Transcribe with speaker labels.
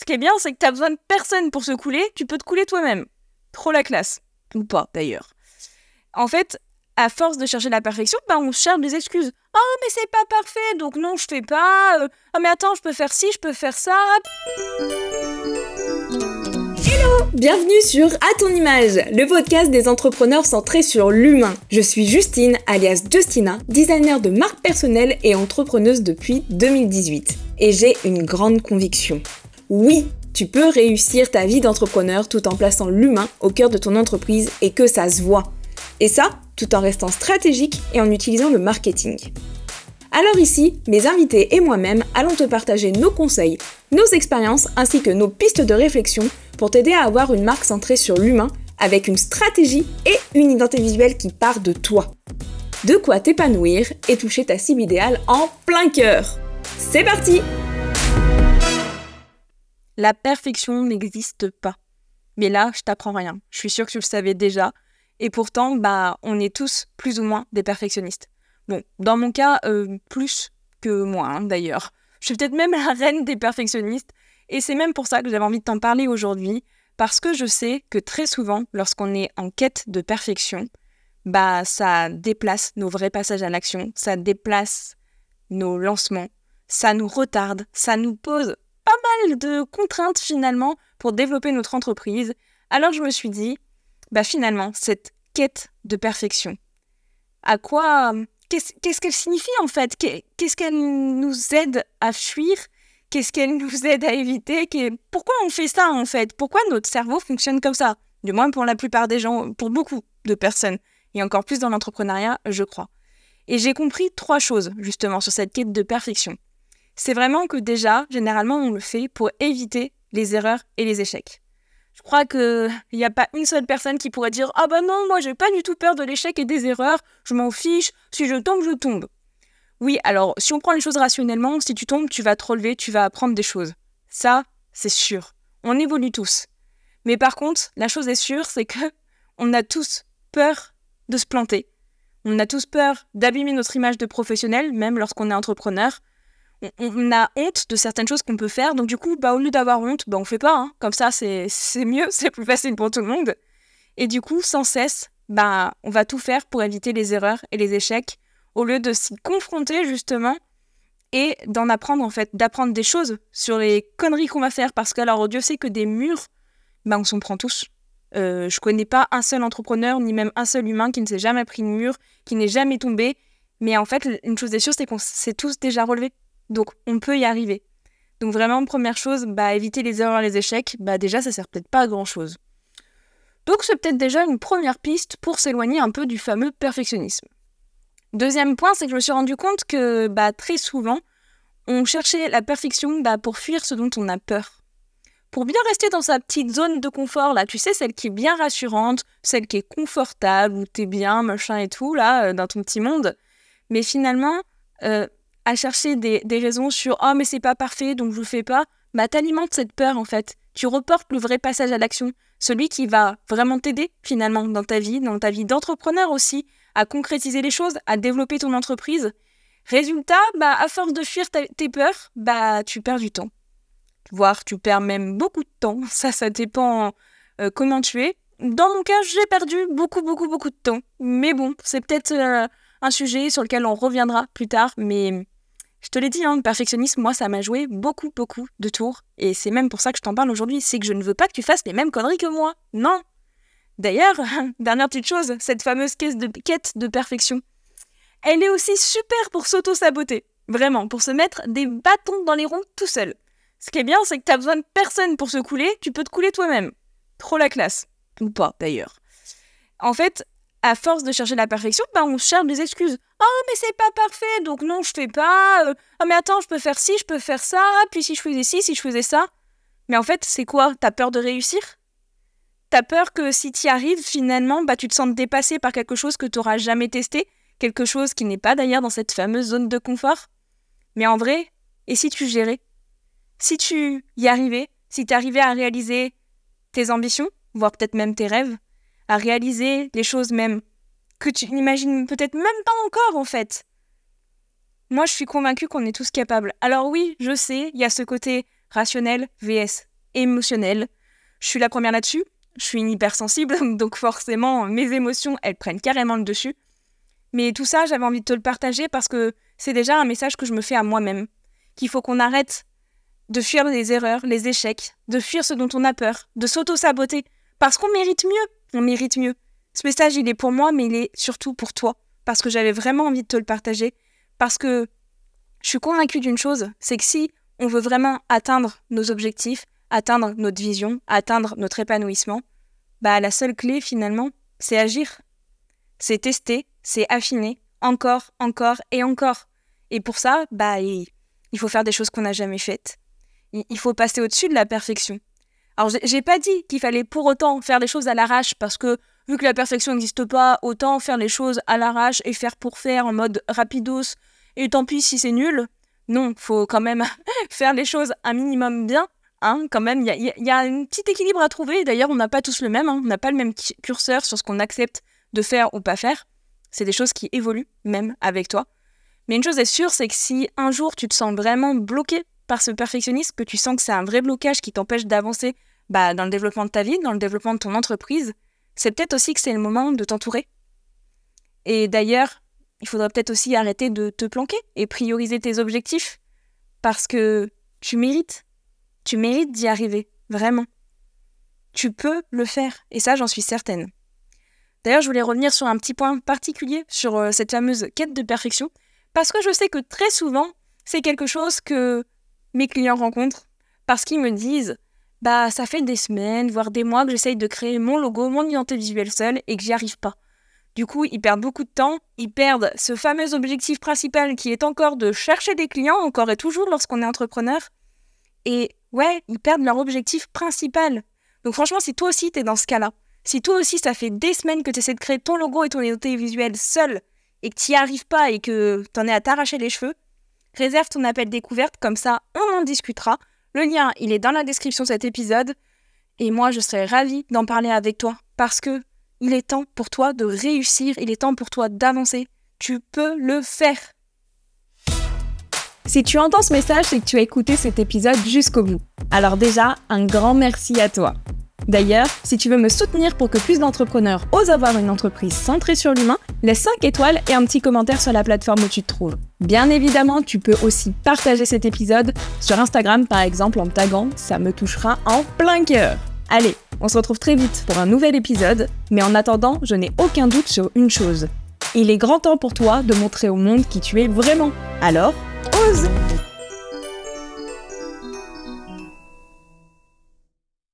Speaker 1: Ce qui est bien, c'est que t'as besoin de personne pour se couler, tu peux te couler toi-même. Trop la classe. Ou pas, d'ailleurs. En fait, à force de chercher la perfection, bah, on cherche des excuses. Oh, mais c'est pas parfait, donc non, je fais pas. Euh, oh, mais attends, je peux faire ci, je peux faire ça.
Speaker 2: Hello Bienvenue sur À ton image, le podcast des entrepreneurs centrés sur l'humain. Je suis Justine, alias Justina, designer de marque personnelle et entrepreneuse depuis 2018. Et j'ai une grande conviction. Oui, tu peux réussir ta vie d'entrepreneur tout en plaçant l'humain au cœur de ton entreprise et que ça se voit. Et ça, tout en restant stratégique et en utilisant le marketing. Alors ici, mes invités et moi-même allons te partager nos conseils, nos expériences ainsi que nos pistes de réflexion pour t'aider à avoir une marque centrée sur l'humain avec une stratégie et une identité visuelle qui part de toi. De quoi t'épanouir et toucher ta cible idéale en plein cœur. C'est parti
Speaker 1: La perfection n'existe pas. Mais là, je t'apprends rien. Je suis sûre que tu le savais déjà. Et pourtant, bah, on est tous plus ou moins des perfectionnistes. Bon, dans mon cas, euh, plus que moi, hein, d'ailleurs. Je suis peut-être même la reine des perfectionnistes. Et c'est même pour ça que j'avais envie de t'en parler aujourd'hui. Parce que je sais que très souvent, lorsqu'on est en quête de perfection, bah, ça déplace nos vrais passages à l'action, ça déplace nos lancements, ça nous retarde, ça nous pose mal de contraintes finalement pour développer notre entreprise. Alors je me suis dit, bah finalement, cette quête de perfection, à quoi, qu'est-ce qu'elle signifie en fait? Qu'est-ce qu'elle nous aide à fuir? Qu'est-ce qu'elle nous aide à éviter? Pourquoi on fait ça en fait? Pourquoi notre cerveau fonctionne comme ça? Du moins pour la plupart des gens, pour beaucoup de personnes, et encore plus dans l'entrepreneuriat, je crois. Et j'ai compris trois choses justement sur cette quête de perfection. C'est vraiment que déjà, généralement, on le fait pour éviter les erreurs et les échecs. Je crois qu'il n'y a pas une seule personne qui pourrait dire Ah bah non, moi j'ai pas du tout peur de l'échec et des erreurs, je m'en fiche, si je tombe, je tombe. Oui, alors si on prend les choses rationnellement, si tu tombes, tu vas te relever, tu vas apprendre des choses. Ça, c'est sûr. On évolue tous. Mais par contre, la chose est sûre, c'est que on a tous peur de se planter. On a tous peur d'abîmer notre image de professionnel, même lorsqu'on est entrepreneur on, a honte de certaines choses qu'on peut faire. Donc du coup, bah, au lieu d'avoir honte, bah, on fait pas. Hein. Comme ça, c'est mieux, c'est plus facile pour tout le monde. Et du coup, sans cesse, bah, on va tout faire pour éviter les erreurs et les échecs, au lieu de s'y confronter justement et d'en apprendre en fait, d'apprendre des choses sur les conneries qu'on va faire. Parce que alors, Dieu sait que des murs, bah, on s'en prend tous. Euh, je connais pas un seul entrepreneur, ni même un seul humain qui ne s'est jamais pris de mur, qui n'est jamais tombé. Mais en fait, une chose est sûre, c'est qu'on s'est tous déjà relevés. Donc, on peut y arriver. Donc, vraiment, première chose, bah, éviter les erreurs et les échecs, bah, déjà, ça sert peut-être pas à grand-chose. Donc, c'est peut-être déjà une première piste pour s'éloigner un peu du fameux perfectionnisme. Deuxième point, c'est que je me suis rendu compte que bah, très souvent, on cherchait la perfection bah, pour fuir ce dont on a peur. Pour bien rester dans sa petite zone de confort, là, tu sais, celle qui est bien rassurante, celle qui est confortable, où t'es bien, machin et tout, là, euh, dans ton petit monde. Mais finalement, euh, à chercher des, raisons sur oh mais c'est pas parfait donc je le fais pas, bah t'alimentes cette peur en fait. Tu reportes le vrai passage à l'action, celui qui va vraiment t'aider finalement dans ta vie, dans ta vie d'entrepreneur aussi, à concrétiser les choses, à développer ton entreprise. Résultat, bah à force de fuir tes peurs, bah tu perds du temps. Voire tu perds même beaucoup de temps. Ça, ça dépend euh, comment tu es. Dans mon cas, j'ai perdu beaucoup, beaucoup, beaucoup de temps. Mais bon, c'est peut-être euh, un sujet sur lequel on reviendra plus tard. Mais je te l'ai dit, hein, le perfectionnisme, moi, ça m'a joué beaucoup, beaucoup de tours. Et c'est même pour ça que je t'en parle aujourd'hui. C'est que je ne veux pas que tu fasses les mêmes conneries que moi. Non. D'ailleurs, dernière petite chose, cette fameuse caisse de quête de perfection. Elle est aussi super pour s'auto-saboter. Vraiment, pour se mettre des bâtons dans les ronds tout seul. Ce qui est bien, c'est que t'as besoin de personne pour se couler, tu peux te couler toi-même. Trop la classe. Ou pas, d'ailleurs. En fait, à force de chercher la perfection, bah on cherche des excuses. Oh mais c'est pas parfait, donc non je fais pas. Euh, oh mais attends, je peux faire ci, je peux faire ça. Puis si je faisais ci, si je faisais ça. Mais en fait, c'est quoi? T'as peur de réussir? T'as peur que si t'y arrives, finalement, bah tu te sentes dépassé par quelque chose que t'auras jamais testé, quelque chose qui n'est pas d'ailleurs dans cette fameuse zone de confort? Mais en vrai, et si tu gérais? Si tu y arrivais, si t'arrivais à réaliser tes ambitions, voire peut-être même tes rêves, à réaliser les choses même que tu n'imagines peut-être même pas encore en fait. Moi, je suis convaincue qu'on est tous capables. Alors oui, je sais, il y a ce côté rationnel vs émotionnelle. Je suis la première là-dessus. Je suis une hypersensible, donc forcément, mes émotions, elles prennent carrément le dessus. Mais tout ça, j'avais envie de te le partager parce que c'est déjà un message que je me fais à moi-même. Qu'il faut qu'on arrête de fuir les erreurs, les échecs, de fuir ce dont on a peur, de s'auto-saboter. Parce qu'on mérite mieux. On mérite mieux. Ce message, il est pour moi, mais il est surtout pour toi. Parce que j'avais vraiment envie de te le partager. Parce que je suis convaincue d'une chose, c'est que si on veut vraiment atteindre nos objectifs, atteindre notre vision, atteindre notre épanouissement, bah la seule clé finalement, c'est agir. C'est tester, c'est affiner, encore, encore et encore. Et pour ça, bah il, faut faire des choses qu'on n'a jamais faites. Il, faut passer au-dessus de la perfection. Alors j'ai pas dit qu'il fallait pour autant faire les choses à l'arrache parce que vu que la perfection n'existe pas, autant faire les choses à l'arrache et faire pour faire en mode rapidos et tant pis si c'est nul. Non, faut quand même faire les choses un minimum bien. Hein, quand même, il y a, un petit équilibre à trouver. D'ailleurs, on n'a pas tous le même. Hein. On n'a pas le même curseur sur ce qu'on accepte de faire ou pas faire. C'est des choses qui évoluent, même avec toi. Mais une chose est sûre, c'est que si un jour tu te sens vraiment bloqué par ce perfectionnisme, que tu sens que c'est un vrai blocage qui t'empêche d'avancer bah, dans le développement de ta vie, dans le développement de ton entreprise, c'est peut-être aussi que c'est le moment de t'entourer. Et d'ailleurs, il faudrait peut-être aussi arrêter de te planquer et prioriser tes objectifs parce que tu mérites. Tu mérites d'y arriver, vraiment. Tu peux le faire et ça, j'en suis certaine. D'ailleurs, je voulais revenir sur un petit point particulier sur euh, cette fameuse quête de perfection parce que je sais que très souvent, c'est quelque chose que mes clients rencontrent parce qu'ils me disent bah ça fait des semaines, voire des mois que j'essaye de créer mon logo, mon identité visuelle seule et que j'y arrive pas. Du coup, ils perdent beaucoup de temps, ils perdent ce fameux objectif principal qui est encore de chercher des clients, encore et toujours lorsqu'on est entrepreneur. Et ouais, ils perdent leur objectif principal. Donc franchement, si toi aussi t'es dans ce cas-là, si toi aussi ça fait des semaines que tu de créer ton logo et ton identité visuelle seul et que tu n'y arrives pas et que t'en es à t'arracher les cheveux, réserve ton appel découverte, comme ça on en discutera. Le lien, il est dans la description de cet épisode. Et moi, je serais ravie d'en parler avec toi parce que il est temps pour toi de réussir, il est temps pour toi d'avancer. Tu peux le faire.
Speaker 2: Si tu entends ce message, c'est que tu as écouté cet épisode jusqu'au bout. Alors déjà, un grand merci à toi. D'ailleurs, si tu veux me soutenir pour que plus d'entrepreneurs osent avoir une entreprise centrée sur l'humain, laisse 5 étoiles et un petit commentaire sur la plateforme où tu te trouves. Bien évidemment, tu peux aussi partager cet épisode sur Instagram par exemple en me taguant, ça me touchera en plein cœur. Allez, on se retrouve très vite pour un nouvel épisode, mais en attendant, je n'ai aucun doute sur une chose. Il est grand temps pour toi de montrer au monde qui tu es vraiment. Alors, ose